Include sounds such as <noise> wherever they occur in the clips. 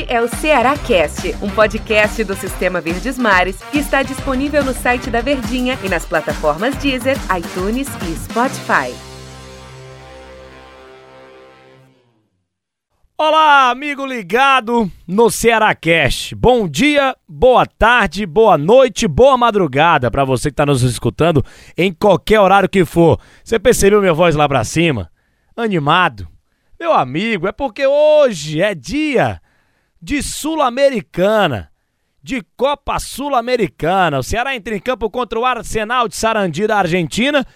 Este é o Ceará Cast, um podcast do Sistema Verdes Mares que está disponível no site da Verdinha e nas plataformas Deezer, iTunes e Spotify. Olá, amigo ligado no Ceará Cast. Bom dia, boa tarde, boa noite, boa madrugada para você que está nos escutando em qualquer horário que for. Você percebeu minha voz lá para cima? Animado. Meu amigo, é porque hoje é dia de Sul-Americana, de Copa Sul-Americana. O Ceará entra em campo contra o Arsenal de Sarandi da Argentina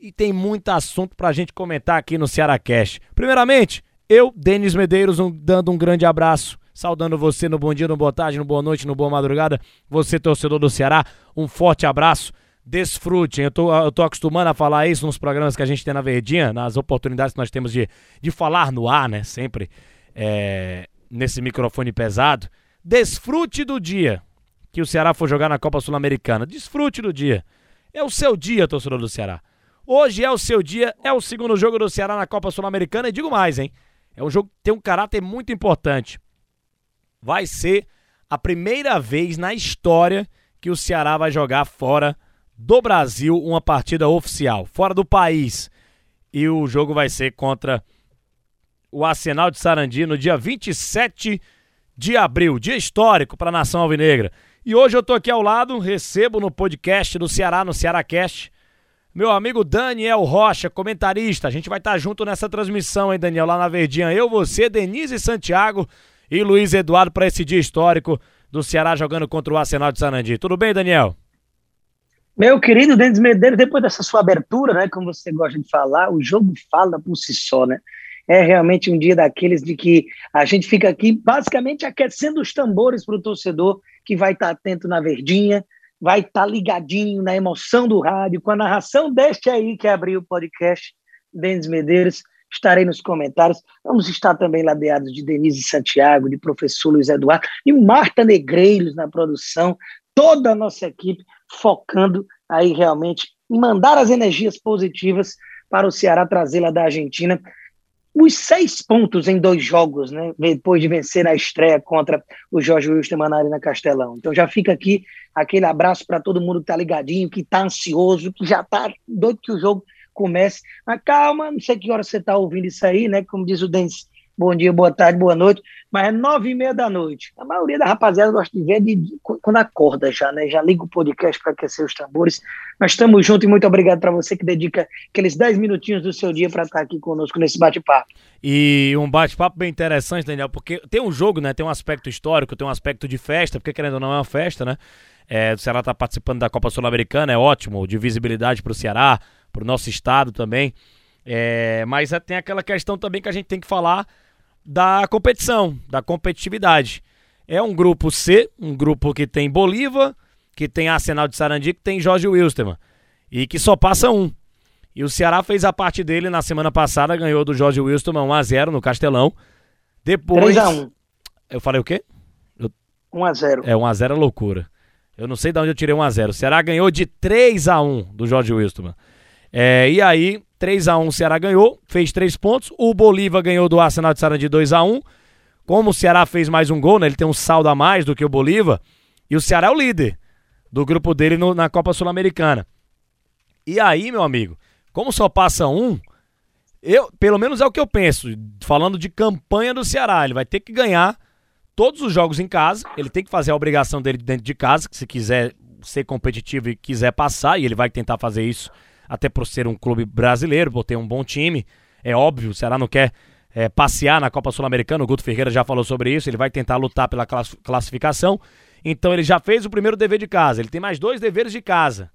e tem muito assunto pra gente comentar aqui no Ceará Cast. Primeiramente, eu, Denis Medeiros, um, dando um grande abraço, saudando você no bom dia, no boa tarde, no boa noite, no boa madrugada. Você, torcedor do Ceará, um forte abraço. Desfrute, eu tô, eu tô acostumando a falar isso nos programas que a gente tem na Verdinha, nas oportunidades que nós temos de, de falar no ar, né? Sempre é, nesse microfone pesado. Desfrute do dia que o Ceará for jogar na Copa Sul-Americana. Desfrute do dia. É o seu dia, torcedor do Ceará. Hoje é o seu dia, é o segundo jogo do Ceará na Copa Sul-Americana e digo mais, hein? É um jogo que tem um caráter muito importante. Vai ser a primeira vez na história que o Ceará vai jogar fora do Brasil uma partida oficial, fora do país. E o jogo vai ser contra o Arsenal de Sarandi no dia 27 de abril, dia histórico para a nação alvinegra. E hoje eu tô aqui ao lado, recebo no podcast do Ceará, no Ceará Cast, meu amigo Daniel Rocha, comentarista. A gente vai estar tá junto nessa transmissão, hein, Daniel, lá na Verdinha. Eu, você, Denise Santiago e Luiz Eduardo para esse dia histórico do Ceará jogando contra o Arsenal de Sarandi. Tudo bem, Daniel? Meu querido Denis Medeiros, depois dessa sua abertura, né, como você gosta de falar, o jogo fala por si só, né? É realmente um dia daqueles de que a gente fica aqui basicamente aquecendo os tambores para o torcedor que vai estar tá atento na verdinha, vai estar tá ligadinho na emoção do rádio, com a narração deste aí que abriu o podcast, Denis Medeiros. Estarei nos comentários. Vamos estar também ladeados de Denise Santiago, de professor Luiz Eduardo e Marta Negreiros na produção, toda a nossa equipe focando aí realmente em mandar as energias positivas para o Ceará trazê-la da Argentina os seis pontos em dois jogos, né? Depois de vencer na estreia contra o Jorge Wilson na Castelão. Então já fica aqui aquele abraço para todo mundo que tá ligadinho, que tá ansioso, que já tá doido que o jogo comece. Mas calma, não sei que hora você tá ouvindo isso aí, né? Como diz o Denis bom dia, boa tarde, boa noite, mas é nove e meia da noite. A maioria da rapaziada gosta de ver de, de, quando acorda já, né? Já liga o podcast para aquecer os tambores. Nós estamos juntos e muito obrigado para você que dedica aqueles dez minutinhos do seu dia para estar tá aqui conosco nesse bate-papo. E um bate-papo bem interessante, Daniel, porque tem um jogo, né? Tem um aspecto histórico, tem um aspecto de festa, porque querendo ou não é uma festa, né? É, o Ceará está participando da Copa Sul-Americana, é ótimo, de visibilidade para o Ceará, para o nosso estado também. É, mas é, tem aquela questão também que a gente tem que falar da competição, da competitividade. É um grupo C, um grupo que tem Bolívar, que tem Arsenal de Sarandi, que tem Jorge Wilstermann. E que só passa um. E o Ceará fez a parte dele na semana passada, ganhou do Jorge Wilstermann 1x0 no Castelão. Depois. 3x1. Eu falei o quê? 1x0. É, 1x0 é loucura. Eu não sei de onde eu tirei 1x0. O Ceará ganhou de 3x1 do Jorge Wilstermann. É, e aí, 3 a 1 o Ceará ganhou, fez 3 pontos. O Bolívar ganhou do Arsenal de Sarandi 2 a 1 Como o Ceará fez mais um gol, né? Ele tem um saldo a mais do que o Bolívar. E o Ceará é o líder do grupo dele no, na Copa Sul-Americana. E aí, meu amigo, como só passa um, eu, pelo menos é o que eu penso, falando de campanha do Ceará, ele vai ter que ganhar todos os jogos em casa, ele tem que fazer a obrigação dele dentro de casa, se quiser ser competitivo e quiser passar, e ele vai tentar fazer isso até por ser um clube brasileiro, por ter um bom time. É óbvio, o Ceará não quer é, passear na Copa Sul-Americana, o Guto Ferreira já falou sobre isso, ele vai tentar lutar pela classificação. Então ele já fez o primeiro dever de casa, ele tem mais dois deveres de casa.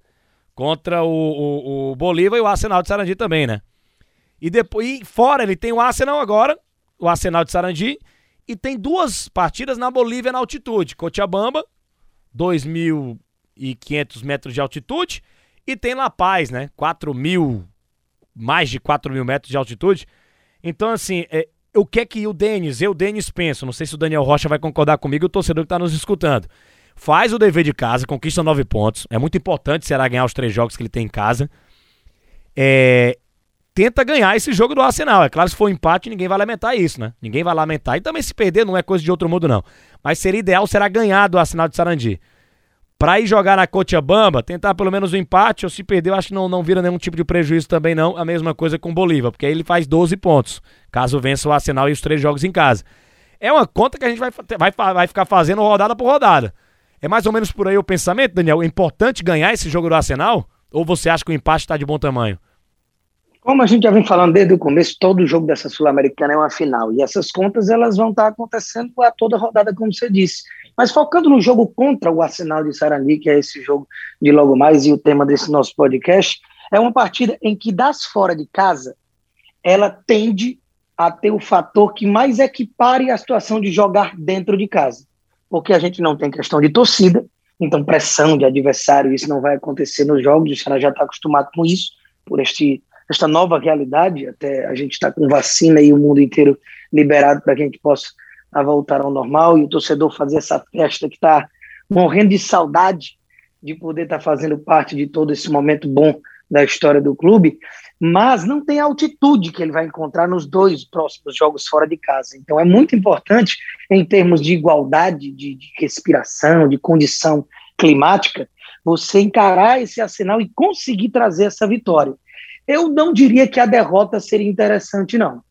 Contra o, o, o Bolívar e o Arsenal de Sarandi também, né? E depois, e fora ele tem o Arsenal agora, o Arsenal de Sarandi, e tem duas partidas na Bolívia na altitude. Cochabamba, 2.500 metros de altitude, e tem La Paz, né? 4 mil, mais de 4 mil metros de altitude. Então, assim, é, o que é que o Denis, eu, Denis, penso? Não sei se o Daniel Rocha vai concordar comigo, o torcedor que está nos escutando. Faz o dever de casa, conquista nove pontos. É muito importante o Ceará ganhar os três jogos que ele tem em casa. É, tenta ganhar esse jogo do Arsenal. É claro, se for um empate, ninguém vai lamentar isso, né? Ninguém vai lamentar. E também se perder não é coisa de outro mundo, não. Mas seria ideal será ganhar do Arsenal de Sarandi. Pra ir jogar na Cochabamba, tentar pelo menos o um empate, ou se perder, acho que não, não vira nenhum tipo de prejuízo também, não. A mesma coisa com o Bolívar, porque aí ele faz 12 pontos, caso vença o Arsenal e os três jogos em casa. É uma conta que a gente vai, vai, vai ficar fazendo rodada por rodada. É mais ou menos por aí o pensamento, Daniel? É importante ganhar esse jogo do Arsenal? Ou você acha que o empate está de bom tamanho? Como a gente já vem falando desde o começo, todo jogo dessa Sul-Americana é uma final. E essas contas elas vão estar acontecendo a toda rodada, como você disse. Mas focando no jogo contra o Arsenal de Sarandi, que é esse jogo de logo mais e o tema desse nosso podcast, é uma partida em que das fora de casa, ela tende a ter o fator que mais equipare a situação de jogar dentro de casa. Porque a gente não tem questão de torcida, então pressão de adversário, isso não vai acontecer nos jogos, o Ceará já está acostumado com isso, por este, esta nova realidade, até a gente está com vacina e o mundo inteiro liberado para que a gente possa voltar ao normal, e o torcedor fazer essa festa que está morrendo de saudade de poder estar tá fazendo parte de todo esse momento bom da história do clube, mas não tem a altitude que ele vai encontrar nos dois próximos jogos fora de casa. Então é muito importante, em termos de igualdade, de, de respiração, de condição climática, você encarar esse arsenal e conseguir trazer essa vitória. Eu não diria que a derrota seria interessante, não.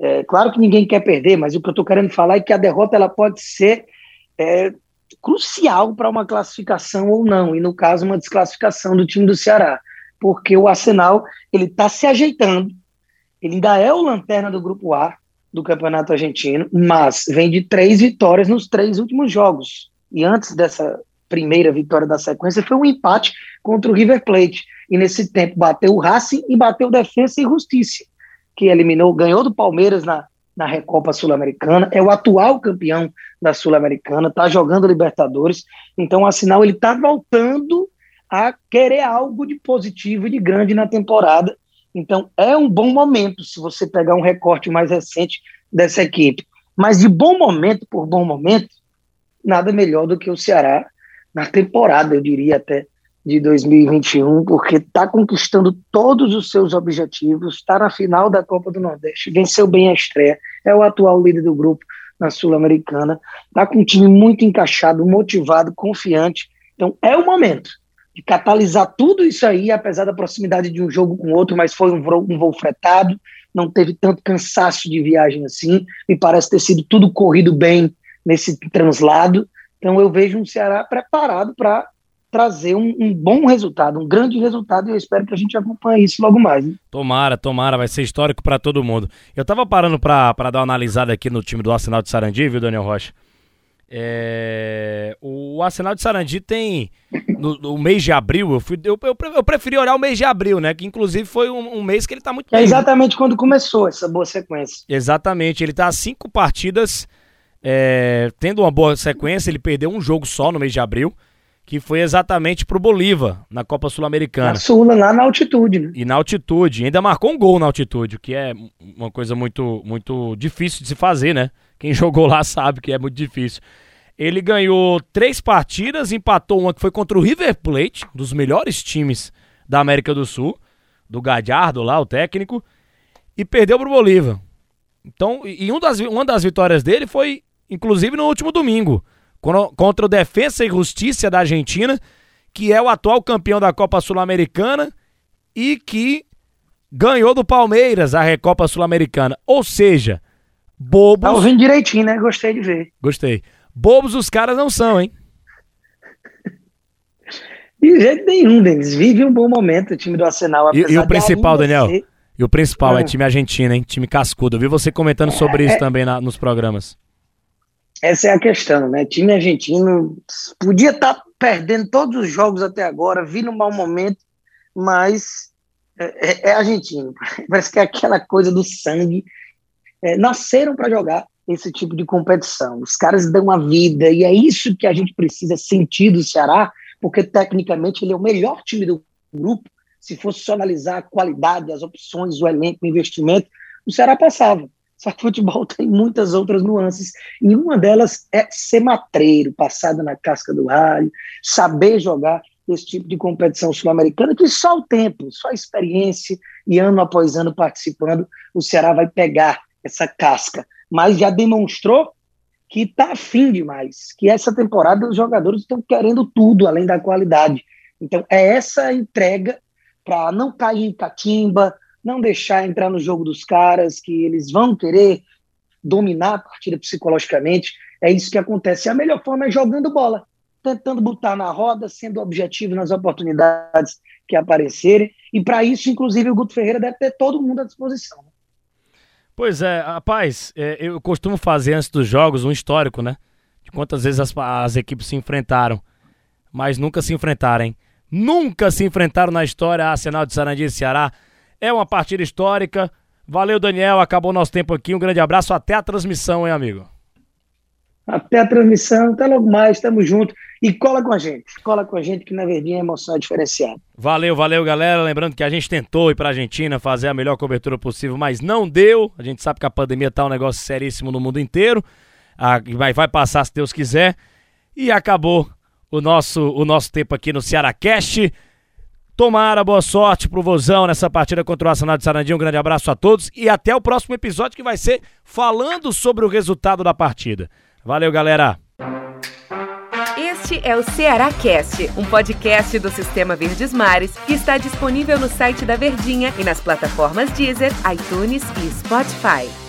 É, claro que ninguém quer perder, mas o que eu estou querendo falar é que a derrota ela pode ser é, crucial para uma classificação ou não, e no caso, uma desclassificação do time do Ceará porque o Arsenal ele está se ajeitando. Ele ainda é o lanterna do Grupo A do Campeonato Argentino, mas vem de três vitórias nos três últimos jogos. E antes dessa primeira vitória da sequência foi um empate contra o River Plate. E nesse tempo bateu o Racing e bateu Defensa e Justiça, que eliminou, ganhou do Palmeiras na, na Recopa Sul-Americana, é o atual campeão da Sul-Americana, está jogando Libertadores. Então o Arsenal ele está voltando a querer algo de positivo e de grande na temporada. Então, é um bom momento se você pegar um recorte mais recente dessa equipe. Mas de bom momento por bom momento, nada melhor do que o Ceará na temporada, eu diria até, de 2021, porque está conquistando todos os seus objetivos, está na final da Copa do Nordeste, venceu bem a estreia, é o atual líder do grupo na Sul-Americana, está com um time muito encaixado, motivado, confiante. Então, é o momento de catalisar tudo isso aí, apesar da proximidade de um jogo com outro, mas foi um voo, um voo fretado, não teve tanto cansaço de viagem assim, me parece ter sido tudo corrido bem nesse translado, então eu vejo um Ceará preparado para trazer um, um, bom resultado, um grande resultado, e eu espero que a gente acompanhe isso logo mais. Hein? Tomara, tomara, vai ser histórico para todo mundo. Eu tava parando para dar uma analisada aqui no time do Arsenal de Sarandi, viu, Daniel Rocha? É, o Arsenal de Sarandi tem no, no, mês de abril, eu, fui, eu, eu, eu, preferi olhar o mês de abril, né? Que inclusive foi um, um mês que ele tá muito é bem. É exatamente quando começou essa boa sequência. Exatamente, ele tá a cinco partidas, é, tendo uma boa sequência, ele perdeu um jogo só no mês de abril, que foi exatamente pro Bolívar, na Copa Sul-Americana. Na Sula, lá na altitude, né? E na altitude, ainda marcou um gol na altitude, o que é uma coisa muito, muito difícil de se fazer, né? Quem <laughs> jogou lá sabe que é muito difícil. Ele ganhou três partidas, empatou uma que foi contra o River Plate, um dos melhores times da América do Sul, do Gadiardo lá, o técnico, e perdeu para o Bolívar. Então, e um das, uma das vitórias dele foi, inclusive, no último domingo, contra o Defensa e Justiça da Argentina, que é o atual campeão da Copa Sul-Americana e que ganhou do Palmeiras a Recopa Sul-Americana. Ou seja, bobos. Tá ouvindo direitinho, né? Gostei de ver. Gostei. Bobos os caras não são, hein? De jeito nenhum, Denis. Vive um bom momento o time do Arsenal. E, e o principal, Daniel? Ser... E o principal é. é time argentino, hein? Time cascudo. Eu vi você comentando sobre é, isso é... também na, nos programas. Essa é a questão, né? Time argentino podia estar tá perdendo todos os jogos até agora, vir num mau momento, mas é, é, é argentino. <laughs> Parece que é aquela coisa do sangue. É, nasceram para jogar esse tipo de competição. Os caras dão a vida, e é isso que a gente precisa sentir do Ceará, porque tecnicamente ele é o melhor time do grupo. Se fosse só analisar a qualidade, as opções, o elenco, o investimento, o Ceará passava. Só que futebol <laughs> tem muitas outras nuances, e uma delas é ser matreiro, passada na casca do alho, saber jogar esse tipo de competição sul-americana, que só o tempo, só a experiência e ano após ano participando, o Ceará vai pegar essa casca. Mas já demonstrou que está afim demais, que essa temporada os jogadores estão querendo tudo, além da qualidade. Então, é essa entrega para não cair em catimba, não deixar entrar no jogo dos caras, que eles vão querer dominar a partida psicologicamente. É isso que acontece. A melhor forma é jogando bola, tentando botar na roda, sendo objetivo nas oportunidades que aparecerem. E para isso, inclusive, o Guto Ferreira deve ter todo mundo à disposição. Pois é, rapaz, é, eu costumo fazer antes dos jogos um histórico, né? De quantas vezes as, as equipes se enfrentaram, mas nunca se enfrentaram, hein? Nunca se enfrentaram na história Arsenal de Sarandi e Ceará. É uma partida histórica. Valeu, Daniel. Acabou nosso tempo aqui. Um grande abraço. Até a transmissão, hein, amigo? Até a transmissão. Até logo mais. Tamo junto. E cola com a gente. Cola com a gente que na verdinha a emoção é diferenciada. Valeu, valeu, galera. Lembrando que a gente tentou ir pra Argentina fazer a melhor cobertura possível, mas não deu. A gente sabe que a pandemia tá um negócio seríssimo no mundo inteiro. Vai, vai passar se Deus quiser. E acabou o nosso, o nosso tempo aqui no Ceará Cast. Tomara boa sorte pro Vozão nessa partida contra o Arsenal de Sarandinho. Um grande abraço a todos e até o próximo episódio que vai ser falando sobre o resultado da partida. Valeu, galera! Este é o Ceará Cast, um podcast do Sistema Verdes Mares que está disponível no site da Verdinha e nas plataformas Deezer, iTunes e Spotify.